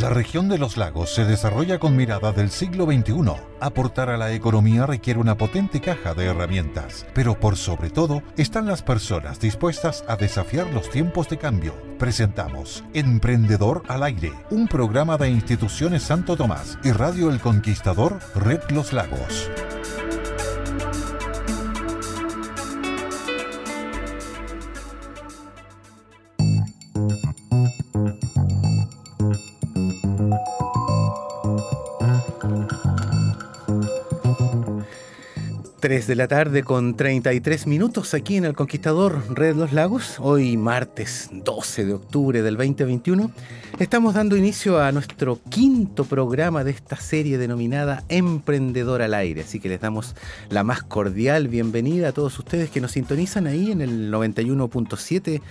La región de los lagos se desarrolla con mirada del siglo XXI. Aportar a la economía requiere una potente caja de herramientas, pero por sobre todo están las personas dispuestas a desafiar los tiempos de cambio. Presentamos Emprendedor al Aire, un programa de instituciones Santo Tomás y Radio El Conquistador, Red Los Lagos. 3 de la tarde con 33 minutos aquí en El Conquistador Red Los Lagos. Hoy martes 12 de octubre del 2021 estamos dando inicio a nuestro quinto programa de esta serie denominada Emprendedor al Aire. Así que les damos la más cordial bienvenida a todos ustedes que nos sintonizan ahí en el 91.7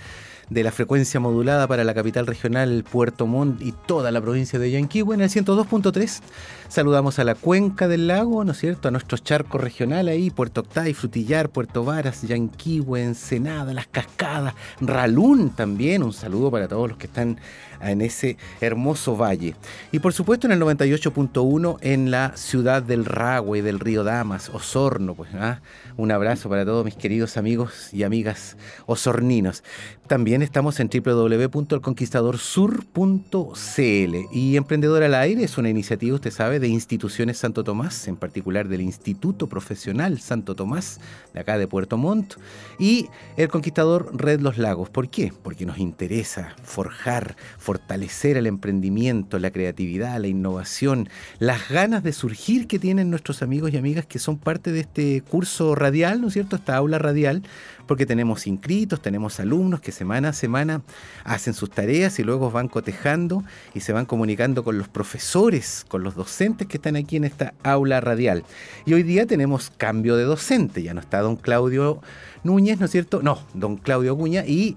de la frecuencia modulada para la capital regional Puerto Montt y toda la provincia de Yanquihue en el 102.3. Saludamos a la cuenca del lago, ¿no es cierto? A nuestros charcos regionales ahí, Puerto Octay, Frutillar, Puerto Varas, Yanquihue, Ensenada, Las Cascadas, Ralún también. Un saludo para todos los que están en ese hermoso valle. Y por supuesto en el 98.1 en la ciudad del Ragüe, del río Damas, Osorno. Pues, ¿ah? Un abrazo para todos mis queridos amigos y amigas osorninos. También estamos en www.elconquistadorsur.cl y Emprendedor al Aire es una iniciativa, usted sabe, de instituciones Santo Tomás, en particular del Instituto Profesional Santo Tomás, de acá de Puerto Montt, y El Conquistador Red Los Lagos. ¿Por qué? Porque nos interesa forjar, fortalecer el emprendimiento, la creatividad, la innovación, las ganas de surgir que tienen nuestros amigos y amigas que son parte de este curso radial, ¿no es cierto? Esta aula radial porque tenemos inscritos, tenemos alumnos que semana a semana hacen sus tareas y luego van cotejando y se van comunicando con los profesores, con los docentes que están aquí en esta aula radial. Y hoy día tenemos cambio de docente, ya no está don Claudio Núñez, ¿no es cierto? No, don Claudio Acuña, y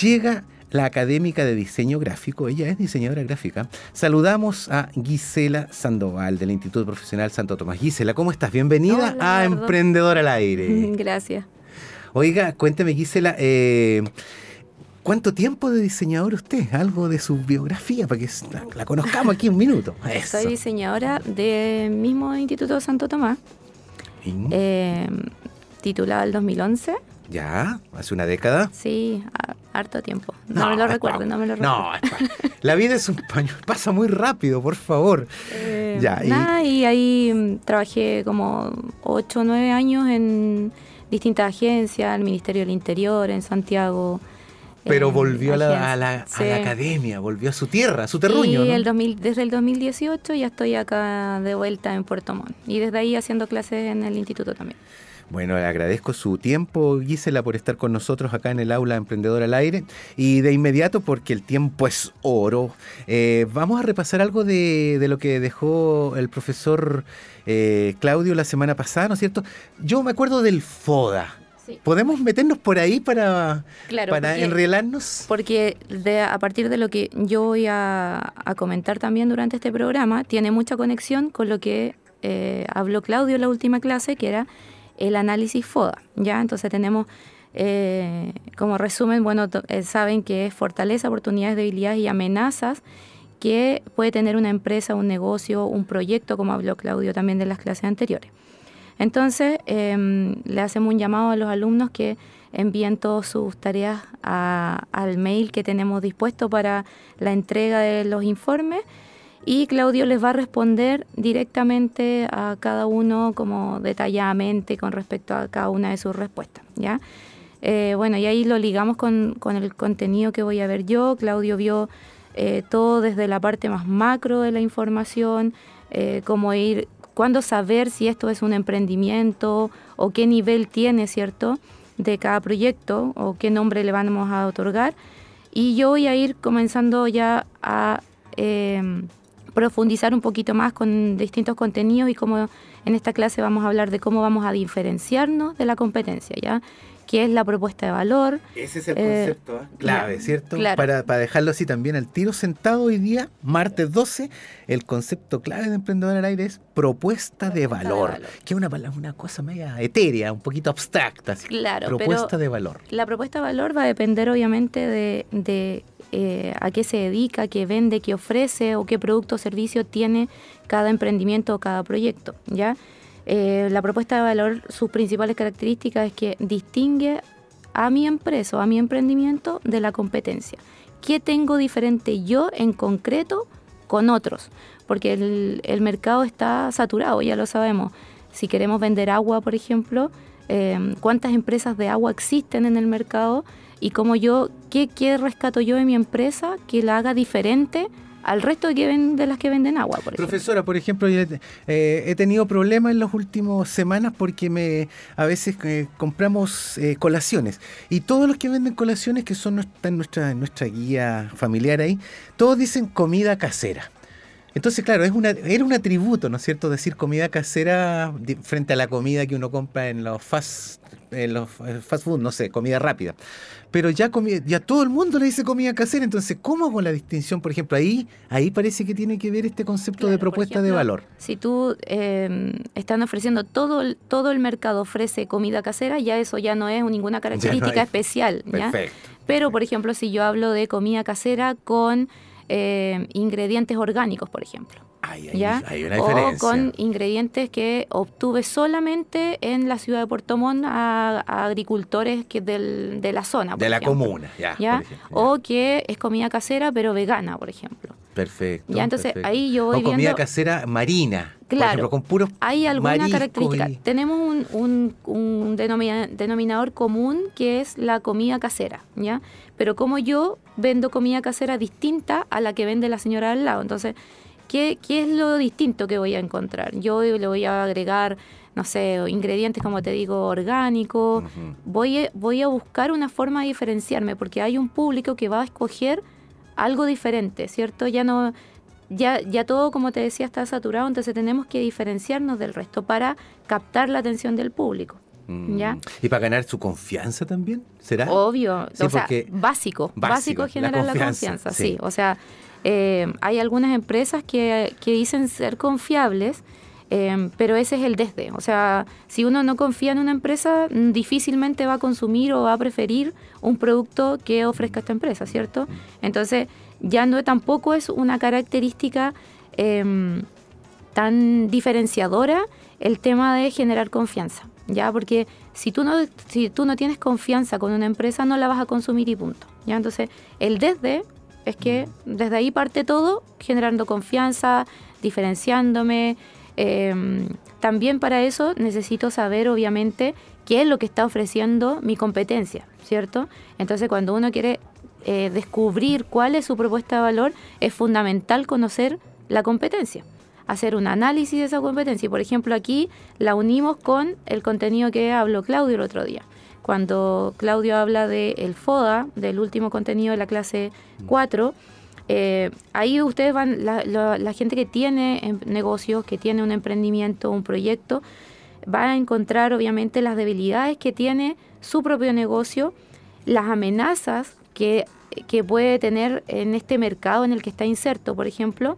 llega la académica de diseño gráfico, ella es diseñadora gráfica. Saludamos a Gisela Sandoval del Instituto Profesional Santo Tomás. Gisela, ¿cómo estás? Bienvenida a Emprendedor al Aire. Gracias. Oiga, cuénteme, Gisela, eh, ¿cuánto tiempo de diseñador usted? Algo de su biografía para que la, conozcamos aquí un minuto. Soy diseñadora del mismo Instituto Santo Tomás, eh, titulada el 2011. ¿Ya? ¿Hace una década? Sí, harto tiempo. No, me lo recuerdo, no me lo recuerdo. No, la vida es un paño, pasa muy rápido, por favor. Eh, ya, y... y ahí mm, trabajé como 8 o 9 años en distintas agencias, el Ministerio del Interior en Santiago. Pero volvió a la, academia, volvió a su tierra, a su terruño. Y el desde el 2018 ya estoy acá de vuelta en Puerto Montt y desde ahí haciendo clases en el instituto también. Bueno, le agradezco su tiempo, Gisela, por estar con nosotros acá en el aula Emprendedor al Aire. Y de inmediato, porque el tiempo es oro, eh, vamos a repasar algo de, de, lo que dejó el profesor eh, Claudio la semana pasada, ¿no es cierto? Yo me acuerdo del FODA. ¿Podemos meternos por ahí para, para enrielarnos? Porque a partir de lo que yo voy a, comentar también durante este programa, tiene mucha conexión con lo que eh, habló Claudio en la última clase, que era el análisis FODA. ¿ya? Entonces tenemos eh, como resumen, bueno, eh, saben que es fortaleza, oportunidades, debilidades y amenazas que puede tener una empresa, un negocio, un proyecto, como habló Claudio también de las clases anteriores. Entonces, em, le hacemos un llamado a los alumnos que envíen todas sus tareas al mail que tenemos dispuesto para la entrega de los informes y Claudio les va a responder directamente a cada uno como detalladamente con respecto a cada una de sus respuestas, ¿ya? Eh, bueno, y ahí lo ligamos con, con, el contenido que voy a ver yo. Claudio vio eh, todo desde la parte más macro de la información, eh, cómo ir, cuándo saber si esto es un emprendimiento o qué nivel tiene, ¿cierto?, de cada proyecto o qué nombre le vamos a otorgar. Y yo voy a ir comenzando ya a profundizar un poquito más con distintos contenidos y como en esta clase vamos a hablar de cómo vamos a diferenciarnos de la competencia, ¿ya? Qué es la propuesta de valor. Ese es el concepto ¿eh? clave, ¿cierto? Para, para, dejarlo así también al tiro sentado hoy día, martes 12, el concepto clave de Emprendedor al Aire es propuesta, de, valor, que es una, una cosa media etérea, un poquito abstracta. Claro, propuesta de valor. La propuesta de valor va a depender obviamente de, de eh, a qué se dedica, qué vende, qué ofrece o qué producto o servicio tiene cada emprendimiento o cada proyecto, ¿ya? Eh, la propuesta de valor, sus principales características es que distingue a mi empresa o a mi emprendimiento de la competencia. ¿Qué tengo diferente yo en concreto con otros? Porque el, mercado está saturado, ya lo sabemos. Si queremos vender agua, por ejemplo, eh, ¿cuántas empresas de agua existen en el mercado? Y cómo yo, ¿qué, ¿qué rescato yo de mi empresa que la haga diferente? Al resto de, que de las que venden agua. Por Profesora, por ejemplo, eh, he tenido problemas en las últimas semanas porque me a veces eh, compramos eh, colaciones y todos los que venden colaciones, que son en nuestra, nuestra guía familiar ahí, todos dicen comida casera. Entonces, claro, es una, era un atributo, ¿no es cierto?, decir comida casera frente a la comida que uno compra en los fast, en los fast food, no sé, comida rápida pero ya, ya todo el mundo le dice comida casera, entonces, ¿cómo hago la distinción? Por ejemplo, ahí, ahí parece que tiene que ver este concepto de propuesta de valor. Si tú eh, están ofreciendo, todo, todo el mercado ofrece comida casera, ya eso ya no es ninguna característica especial. Perfecto. Pero, por ejemplo, si yo hablo de comida casera con eh, ingredientes orgánicos, por ejemplo. ¿Ya? O con ingredientes que obtuve solamente en la ciudad de Puerto Montt a, agricultores que del, de la zona. de la comuna, ya. O que es comida casera pero vegana, por ejemplo. Perfecto. Ya, entonces ahí yo voy o comida casera marina. Claro. con puros Hay alguna característica. Tenemos un, un, denominador común que es la comida casera, ¿ya? Pero como yo vendo comida casera distinta a la que vende la señora al lado, entonces ¿Qué, es lo distinto que voy a encontrar? Yo le voy a agregar, no sé, ingredientes, como te digo, orgánicos. voy, a, voy a buscar una forma de diferenciarme porque hay un público que va a escoger algo diferente, ¿cierto? Ya no... Ya, ya todo, como te decía, está saturado, entonces tenemos que diferenciarnos del resto para captar la atención del público. ¿Ya? Mm. ¿Y para ganar su confianza también? ¿Será? Obvio, o sea, básico, básico, generar la confianza, sí. O sea, eh, hay algunas empresas que, dicen ser confiables, eh, pero ese es el desde. O sea, si uno no confía en una empresa, mm, difícilmente va a consumir o va a preferir un producto que ofrezca esta empresa, ¿cierto? Entonces, ya no tampoco es una característica em, tan diferenciadora el tema de generar confianza, ¿ya? Porque si tú, no, si tú no tienes confianza con una empresa, no la vas a consumir y punto, ¿ya? Entonces, el desde es que desde ahí parte todo, generando confianza, diferenciándome. Em, también para eso necesito saber, obviamente, qué es lo que está ofreciendo mi competencia, ¿cierto? Entonces, cuando uno quiere eh, descubrir cuál es su propuesta de valor, es fundamental conocer la competencia, hacer un análisis de esa competencia. Por ejemplo, aquí la unimos con el contenido que habló Claudio el otro día cuando Claudio habla del el FODA, del último contenido de la clase 4, eh, ahí ustedes van, la, gente que tiene em, negocios, que tiene un emprendimiento, un proyecto, va a encontrar obviamente las debilidades que tiene su propio negocio, las amenazas que, que puede tener en este mercado en el que está inserto, por ejemplo,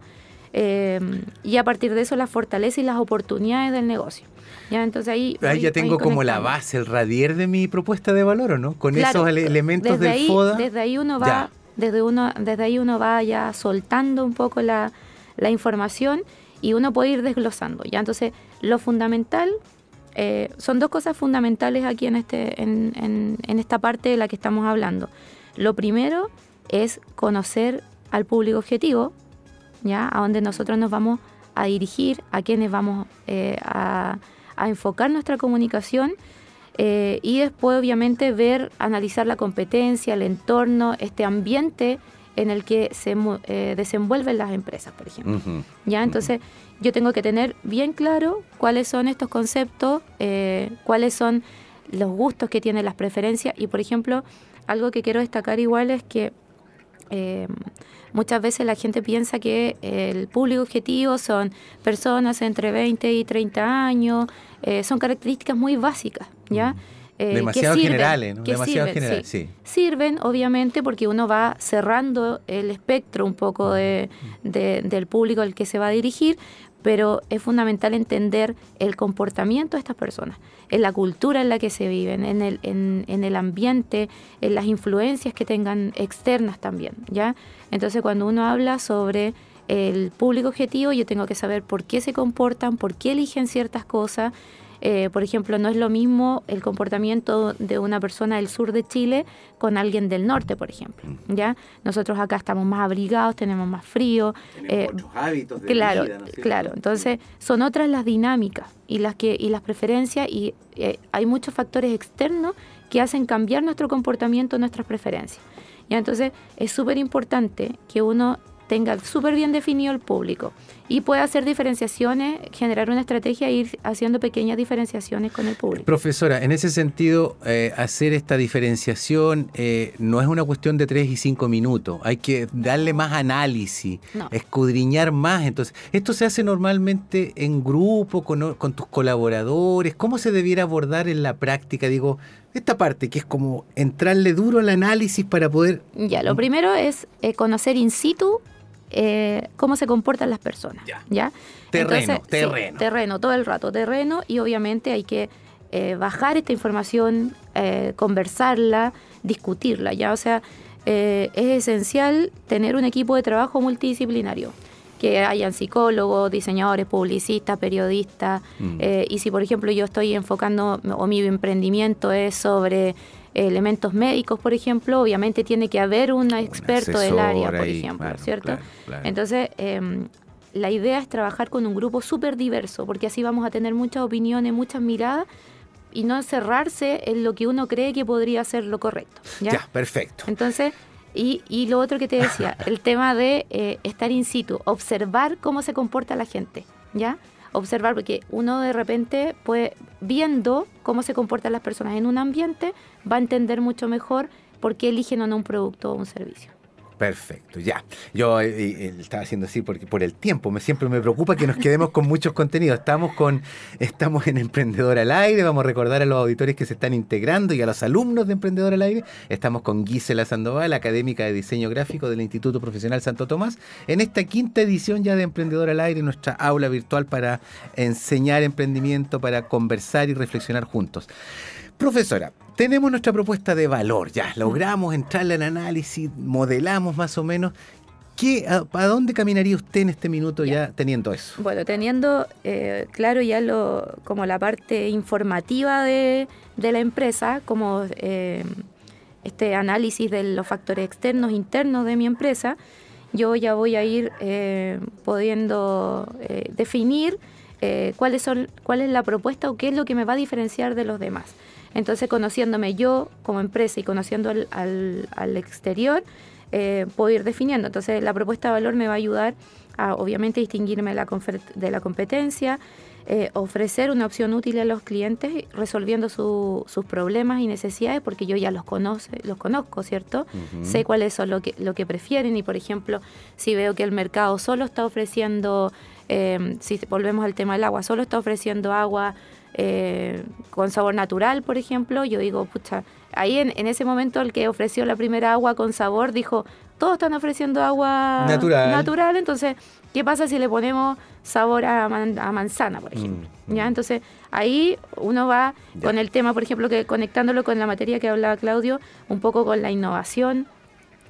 eh, y a partir de eso las fortalezas y las oportunidades del negocio. Ya, entonces ahí, ya tengo como la base, el radier de mi propuesta de valor, ¿o no? Con esos elementos del FODA. Desde ahí uno va, desde uno, desde ahí uno va ya soltando un poco la, información y uno puede ir desglosando. Ya, entonces lo fundamental eh, son dos cosas fundamentales aquí en este, en, en, en esta parte de la que estamos hablando. Lo primero es conocer al público objetivo, ya, a donde nosotros nos vamos a dirigir, a quienes vamos eh, a, enfocar nuestra comunicación eh, y después obviamente ver, analizar la competencia, el entorno, este ambiente en el que se eh, desenvuelven las empresas, por ejemplo. ¿Ya? Entonces, yo tengo que tener bien claro cuáles son estos conceptos, cuáles son los gustos que tienen las preferencias y, por ejemplo, algo que quiero destacar igual es que Muchas veces la gente piensa que el público objetivo son personas entre 20 y 30 años, eh, son características muy básicas, ¿ya? eh, Demasiado que sirven, generales, ¿no? que Demasiado sirven, generales, sí. sí. Sirven, obviamente, porque uno va cerrando el espectro un poco de, de- del público al que se va a dirigir, pero es fundamental entender el comportamiento de estas personas, en la cultura en la que se viven, en el, en, el ambiente, en las influencias que tengan externas también, ¿ya? Entonces, cuando uno habla sobre el público objetivo, yo tengo que saber por qué se comportan, por qué eligen ciertas cosas. Eh, por ejemplo, no es lo mismo el comportamiento de una persona del sur de Chile con alguien del norte, por ejemplo. ¿ya? Nosotros acá estamos más abrigados, tenemos más frío. eh, hábitos claro, claro. Entonces, son otras las dinámicas y las que y las preferencias y eh, hay muchos factores externos que hacen cambiar nuestro comportamiento, nuestras preferencias. ¿ya? Entonces, es súper importante que uno tenga súper bien definido el público y pueda hacer diferenciaciones, generar una estrategia e ir haciendo pequeñas diferenciaciones con el público. Profesora, en ese sentido, eh, hacer esta diferenciación eh, no es una cuestión de tres y cinco minutos. Hay que darle más análisis, No. escudriñar más. Entonces, esto se hace normalmente en grupo, con, con tus colaboradores. ¿Cómo se debiera abordar en la práctica? Digo, esta parte que es como entrarle duro al análisis para poder. Ya, lo primero es eh, conocer in situ eh, cómo se comportan las personas. Ya. Terreno, sí, terreno. terreno, todo el rato, terreno, y obviamente hay que eh, bajar esta información, eh, conversarla, discutirla, ¿ya? O sea, es esencial tener un equipo de trabajo multidisciplinario, que hayan psicólogos, diseñadores, publicistas, periodistas, Mm. eh, y si por ejemplo yo estoy enfocando o mi emprendimiento es sobre elementos médicos, por ejemplo, obviamente tiene que haber un experto del área, por ahí, ejemplo, claro, ¿cierto? claro, claro. Entonces, em, la idea es trabajar con un grupo súper diverso, porque así vamos a tener muchas opiniones, muchas miradas, y no encerrarse en lo que uno cree que podría ser lo correcto. ¿ya? ya, perfecto. Entonces, y, y lo otro que te decía, el tema de eh, estar in situ, observar cómo se comporta la gente, ¿ya? Observar, porque uno de repente, puede, viendo cómo se comportan las personas en un ambiente, va a entender mucho mejor por qué eligen o no un producto o un servicio. Perfecto, ya. Yo eh, estaba haciendo así porque por el tiempo, me siempre me preocupa que nos quedemos con muchos contenidos. Estamos con estamos en Emprendedor al Aire, vamos a recordar a los auditores que se están integrando y a los alumnos de Emprendedor al Aire. Estamos con Gisela Sandoval, académica de diseño gráfico del Instituto Profesional Santo Tomás, en esta quinta edición ya de Emprendedor al Aire, nuestra aula virtual para enseñar emprendimiento, para conversar y reflexionar juntos. Profesora, tenemos nuestra propuesta de valor, ya logramos entrarle al análisis, modelamos más o menos. ¿Qué, a, a dónde caminaría usted en este minuto ya, teniendo eso? Bueno, teniendo eh, claro ya lo, como la parte informativa de, de la empresa, como eh, este análisis de los factores externos, internos de mi empresa, yo ya voy a ir eh, pudiendo eh, definir eh, cuáles son, cuál es la propuesta o qué es lo que me va a diferenciar de los demás. Entonces, conociéndome yo como empresa y conociendo al, al, al exterior, eh, puedo ir definiendo. Entonces, la propuesta de valor me va a ayudar a, obviamente, distinguirme de la, de la competencia, eh, ofrecer una opción útil a los clientes resolviendo su- sus problemas y necesidades, porque yo ya los, conoce, los conozco, ¿cierto? Sé cuáles son lo que, lo que prefieren y, por ejemplo, si veo que el mercado solo está ofreciendo, eh, si volvemos al tema del agua, solo está ofreciendo agua eh, con sabor natural, por ejemplo, yo digo, pucha, ahí en, en ese momento el que ofreció la primera agua con sabor dijo, todos están ofreciendo agua Natural. natural, entonces, ¿qué pasa si le ponemos sabor a, man- a manzana, por ejemplo? Mm, ¿Ya? mm. Entonces, ahí uno va Ya. con el tema, por ejemplo, que conectándolo con la materia que hablaba Claudio, un poco con la innovación,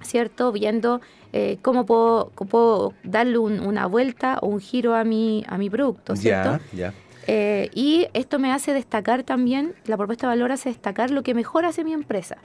¿cierto? Viendo eh, cómo puedo, cómo puedo darle un- una vuelta o un giro a mi, a mi producto, ¿cierto? Ya, ya. Eh, y esto me hace destacar también, la propuesta de valor hace destacar lo que mejor hace mi empresa,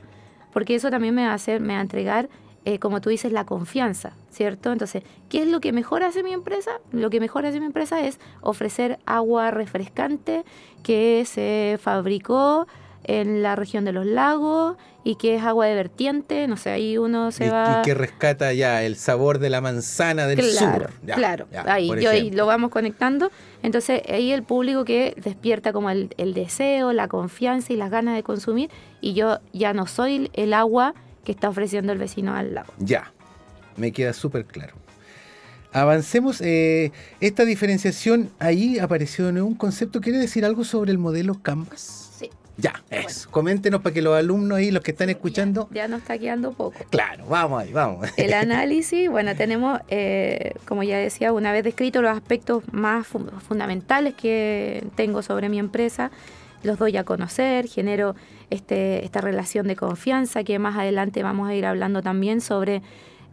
porque eso también me hacer, me va a entregar, eh, como tú dices, la confianza, ¿cierto? Entonces, ¿qué es lo que mejor hace mi empresa? Lo que mejor hace mi empresa es ofrecer agua refrescante que se fabricó en la región de los lagos y que es agua de vertiente, no sé, ahí uno se y, va... y que rescata ya el sabor de la manzana del Claro, sur. Ya, claro. ya, ahí, yo ahí lo vamos conectando. Entonces, ahí el público que despierta como el, el deseo, la confianza y las ganas de consumir. Y yo ya no soy el agua que está ofreciendo el vecino al lado. Ya, me queda súper claro. Avancemos. eh, esta diferenciación ahí apareció en un concepto. ¿Quiere decir algo sobre el modelo Canvas? Sí. Ya, eso. Coméntenos para que los alumnos ahí, los que están escuchando. Ya, nos está quedando poco. Claro, vamos ahí, vamos. El análisis, bueno, tenemos, eh, como ya decía, una vez descrito los aspectos más fundamentales que tengo sobre mi empresa, los doy a conocer, genero este, esta relación de confianza que más adelante vamos a ir hablando también sobre,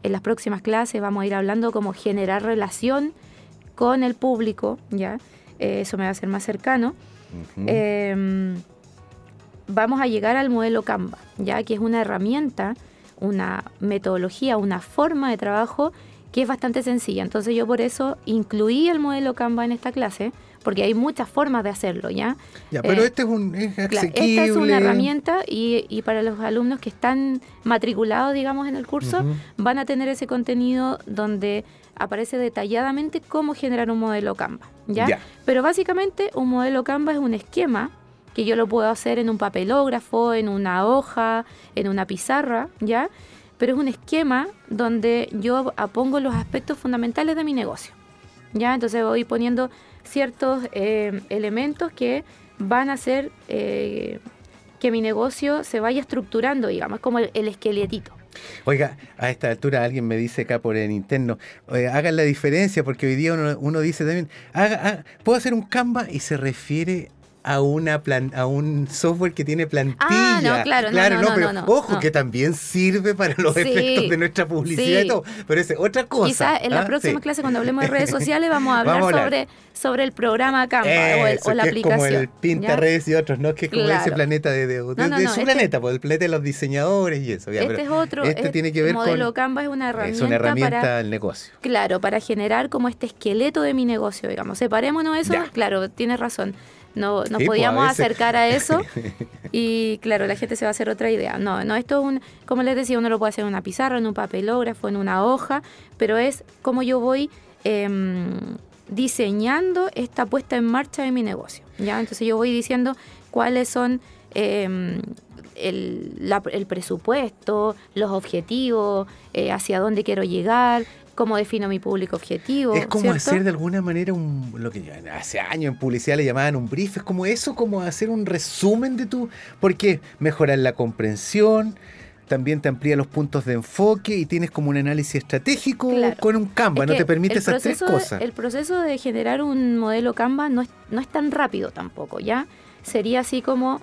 en las próximas clases vamos a ir hablando cómo generar relación con el público, ¿ya? Eh, eso me va a ser más cercano vamos a llegar al modelo Canva, ya que es una herramienta, una metodología, una forma de trabajo que es bastante sencilla. Entonces yo por eso incluí el modelo Canva en esta clase, porque hay muchas formas de hacerlo, ¿ya? Ya, pero eh, este es un es asequible. Esta es una herramienta y, para los alumnos que están matriculados, digamos, en el curso, van a tener ese contenido donde aparece detalladamente cómo generar un modelo Canva, ¿ya? Pero básicamente un modelo Canva es un esquema que yo lo puedo hacer en un papelógrafo, en una hoja, en una pizarra, ¿ya? Pero es un esquema donde yo pongo los aspectos fundamentales de mi negocio, ¿ya? Entonces voy poniendo ciertos eh, elementos que van a hacer eh, que mi negocio se vaya estructurando, digamos, como el, esqueletito. Oiga, a esta altura alguien me dice acá por el interno, hagan la diferencia porque hoy día uno, dice también, haga, puedo hacer un Canva y se refiere a una plan, a un software que tiene plantilla. Ah, no, claro, claro, no, pero ojo que también sirve para los efectos de nuestra publicidad y todo, pero es otra cosa. Quizás en la ¿ah? próxima clase cuando hablemos de redes sociales vamos a hablar, sobre sobre el programa Canva o, la aplicación. Es como el Pinterest y otros, ¿no? Que es como ese planeta de, de, su este planeta, pues, el planeta de los diseñadores y eso. este es otro. Este, tiene que ver el modelo Canva es una herramienta. Es una herramienta para, al negocio. Claro, para generar como este esqueleto de mi negocio, digamos. Separémonos eso, claro, tienes razón no nos pues, podíamos acercar a eso y claro, la gente se va a hacer otra idea. No, no, esto es un, como les decía, uno lo puede hacer en una pizarra, en un papelógrafo, en una hoja, pero es como yo voy em, diseñando esta puesta en marcha de mi negocio. ¿ya? Entonces yo voy diciendo cuáles son em, el, el, presupuesto, los objetivos, eh, hacia dónde quiero llegar, cómo defino mi público objetivo. Es como hacer de alguna manera un, lo que hace años en publicidad le llamaban un brief, es como eso, como hacer un resumen de tu, porque mejorar la comprensión, también te amplía los puntos de enfoque y tienes como un análisis estratégico con un Canva, no te permite esas tres cosas. El proceso de generar un modelo Canva no es, no es tan rápido tampoco, ¿ya? Sería así como,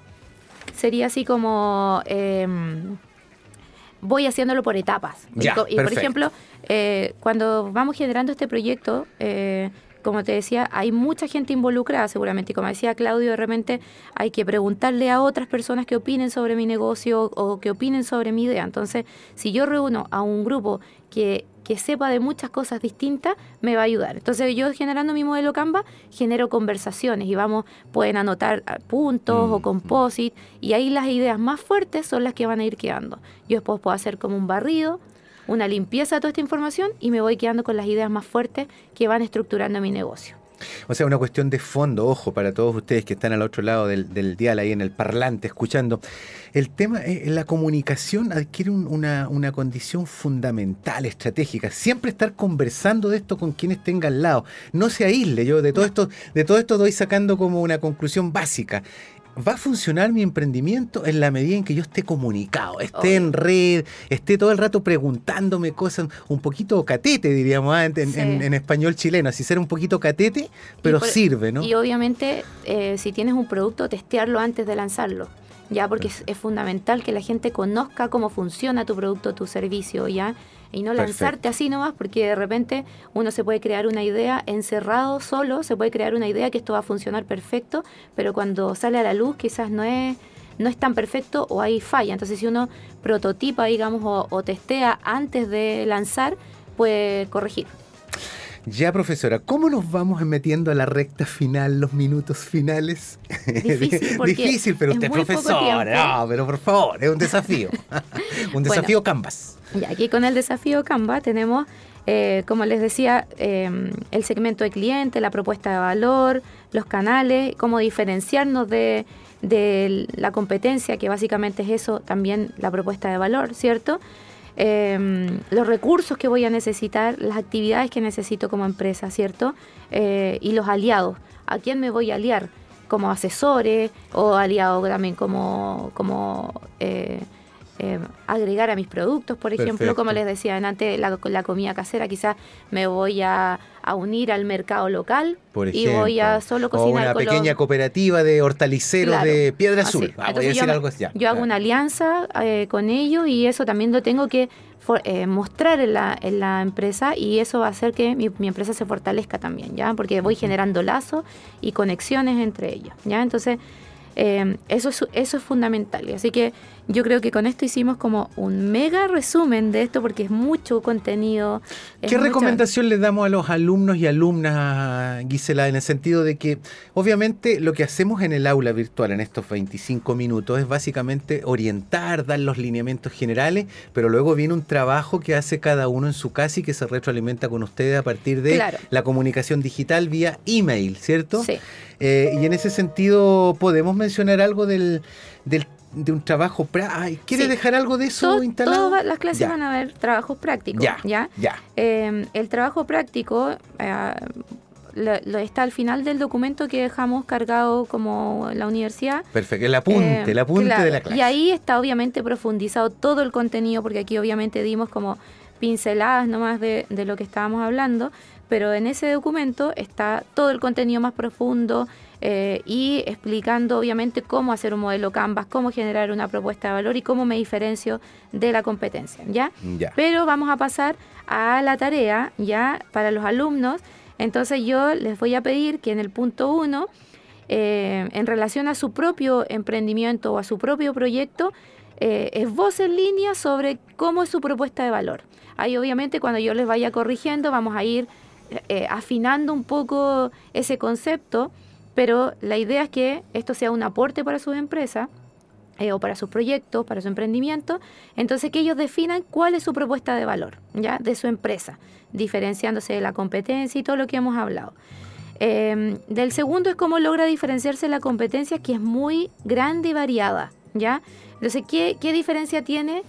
sería así como... Em, voy haciéndolo por etapas. y, por ejemplo, eh, cuando vamos generando este proyecto, eh, como te decía, hay mucha gente involucrada seguramente. Y como decía Claudio, de repente hay que preguntarle a otras personas que opinen sobre mi negocio o que opinen sobre mi idea. Entonces, si yo reúno a un grupo que que sepa de muchas cosas distintas me va a ayudar. Entonces yo generando mi modelo Canva genero conversaciones y vamos, pueden anotar puntos o mm, composite y ahí las ideas más fuertes son las que van a ir quedando. Yo después puedo hacer como un barrido, una limpieza de toda esta información y me voy quedando con las ideas más fuertes que van estructurando mi negocio. O sea, una cuestión de fondo, ojo, para todos ustedes que están al otro lado del, dial, ahí en el parlante, escuchando. El tema, eh, la comunicación adquiere una, una, condición fundamental, estratégica. Siempre estar conversando de esto con quienes tenga al lado. No se aísle. Yo de todo esto, de todo esto doy sacando como una conclusión básica va a funcionar mi emprendimiento en la medida en que yo esté comunicado, esté en red, esté todo el rato preguntándome cosas, un poquito catete, diríamos ah, en, español chileno, así ser un poquito catete, pero sirve, ¿no? Y obviamente, eh, si tienes un producto, testearlo antes de lanzarlo. Ya, porque es, es, fundamental que la gente conozca cómo funciona tu producto, tu servicio, ¿ya? Y no lanzarte así nomás, porque de repente uno se puede crear una idea encerrado solo, se puede crear una idea que esto va a funcionar perfecto, pero cuando sale a la luz quizás no es no es tan perfecto o hay falla. Entonces si uno prototipa, digamos, o, o testea antes de lanzar, puede corregir. Ya, profesora, ¿cómo nos vamos metiendo a la recta final, los minutos finales? Difícil, pero usted es profesora. No, pero por favor, es un desafío. un desafío Canvas. Y aquí con el desafío Canva tenemos, eh, como les decía, em, el segmento de cliente, la propuesta de valor, los canales, cómo diferenciarnos de, la competencia, que básicamente es eso, también la propuesta de valor, ¿cierto? Em, los recursos que voy a necesitar, las actividades que necesito como empresa, ¿cierto? Eh, y los aliados, ¿a quién me voy a aliar? como asesores o aliados también como, como eh, eh, agregar a mis productos, por ejemplo, como les decía antes, la, la comida casera, quizás me voy a, unir al mercado local y voy a solo cocinar. O una pequeña cooperativa de hortaliceros de Piedra Azul. Ah, yo, hago una alianza eh, con ellos y eso también lo tengo que eh, mostrar en la, en la, empresa y eso va a hacer que mi, mi, empresa se fortalezca también, ¿ya? Porque voy generando lazos y conexiones entre ellos, ¿ya? Entonces, eh, eso, es, eso es fundamental. Así que yo creo que con esto hicimos como un mega resumen de esto porque es mucho contenido. ¿Qué recomendación le damos a los alumnos y alumnas, Gisela, en el sentido de que obviamente lo que hacemos en el aula virtual en estos 25 minutos es básicamente orientar, dar los lineamientos generales, pero luego viene un trabajo que hace cada uno en su casa y que se retroalimenta con ustedes a partir de la comunicación digital vía email, ¿cierto? Sí. Eh, y en ese sentido, ¿podemos mencionar algo del, de un trabajo ¿Quiere dejar algo de eso instalado? Todas las clases van a ver trabajos prácticos. Ya, ya. Em, el trabajo práctico eh, lo, está al final del documento que dejamos cargado como la universidad. Perfecto, el apunte, el apunte de la clase. Y ahí está obviamente profundizado todo el contenido, porque aquí obviamente dimos como pinceladas nomás de, de lo que estábamos hablando, pero en ese documento está todo el contenido más profundo eh, y explicando obviamente cómo hacer un modelo Canvas, cómo generar una propuesta de valor y cómo me diferencio de la competencia, ¿ya? Pero vamos a pasar a la tarea, ¿ya? Para los alumnos. Entonces yo les voy a pedir que en el punto 1, eh, en relación a su propio emprendimiento o a su propio proyecto, eh, es voz en línea sobre cómo es su propuesta de valor. Ahí obviamente cuando yo les vaya corrigiendo vamos a ir eh, afinando un poco ese concepto, pero la idea es que esto sea un aporte para sus empresas eh, o para sus proyectos, para su emprendimiento, entonces que ellos definan cuál es su propuesta de valor ya de su empresa, diferenciándose de la competencia y todo lo que hemos hablado. Em, del segundo es cómo logra diferenciarse la competencia, que es muy grande y variada, ¿ya? Entonces, ¿qué, qué diferencia tiene?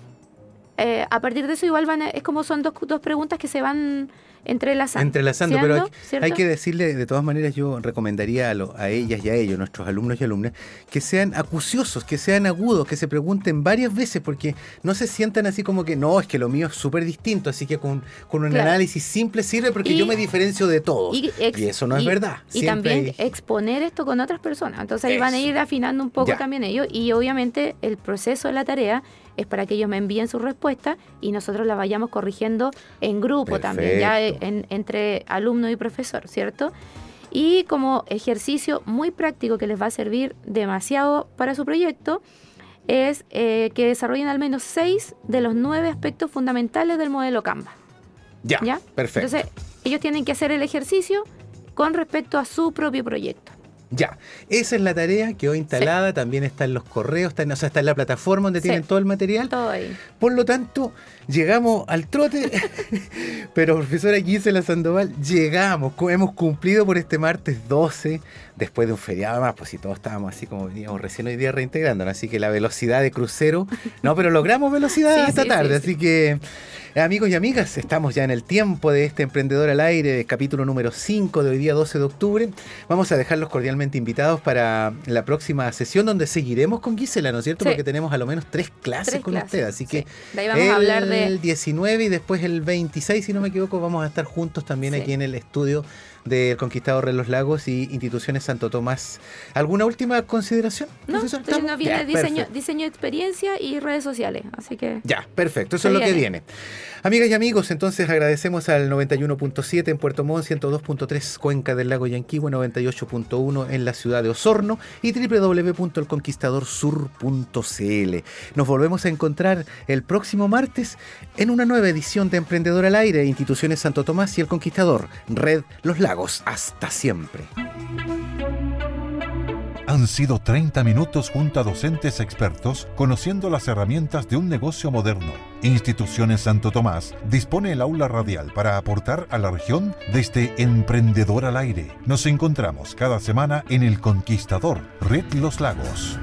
Eh, a partir de eso igual van es como son dos, dos preguntas que se van entrelazando. Entrelazando, pero hay, que decirle, de todas maneras, yo recomendaría a, a, ellas y a ellos, nuestros alumnos y alumnas, que sean acuciosos, que sean agudos, que se pregunten varias veces, porque no se sientan así como que no, es que lo mío es súper distinto, así que con, con un análisis simple sirve porque yo me diferencio de todos. Y, eso no es verdad. Y también exponer esto con otras personas. Entonces ahí van a ir afinando un poco también ellos, y obviamente el proceso de la tarea es para que ellos me envíen su respuesta y nosotros la vayamos corrigiendo en grupo también, ya entre alumno y profesor, ¿cierto? Y como ejercicio muy práctico que les va a servir demasiado para su proyecto, es eh, que desarrollen al menos seis de los nueve aspectos fundamentales del modelo Canva. Ya, ¿Ya? perfecto. Entonces, ellos tienen que hacer el ejercicio con respecto a su propio proyecto. Ya, esa es la tarea, quedó instalada, también está en los correos, está en, o sea, está en la plataforma donde tienen todo el material. Todo ahí. Por lo tanto, llegamos al trote, pero profesora Gisela Sandoval, llegamos, hemos cumplido por este martes 12, después de un feriado más, pues si todos estábamos así como veníamos recién hoy día reintegrándonos, así que la velocidad de crucero, no, pero logramos velocidad esta tarde, así que Amigos y amigas, estamos ya en el tiempo de este Emprendedor al Aire, capítulo número 5 de hoy día 12 de octubre. Vamos a dejarlos cordialmente invitados para la próxima sesión donde seguiremos con Gisela, ¿no es cierto? Porque tenemos a lo menos tres clases con usted, así que de ahí vamos el, a hablar de... 19 y después el 26, si no me equivoco, vamos a estar juntos también aquí en el estudio del Conquistador de los Lagos y instituciones Santo Tomás. ¿Alguna última consideración? No, profesor? no viene diseño, diseño de experiencia y redes sociales, así que... Ya, perfecto, eso es lo que viene. Amigas y amigos, entonces agradecemos al 91.7 en Puerto Montt, 102.3 Cuenca del Lago Yanquihue, 98.1 en la ciudad de Osorno y www.elconquistadorsur.cl. Nos volvemos a encontrar el próximo martes en una nueva edición de Emprendedor al Aire, Instituciones Santo Tomás y El Conquistador, Red Los Hasta siempre. Han sido 30 minutos junto a docentes expertos conociendo las herramientas de un negocio moderno. Instituciones Santo Tomás dispone el aula radial para aportar a la región desde Emprendedor al Aire. Nos encontramos cada semana en El Conquistador, Red Los Lagos.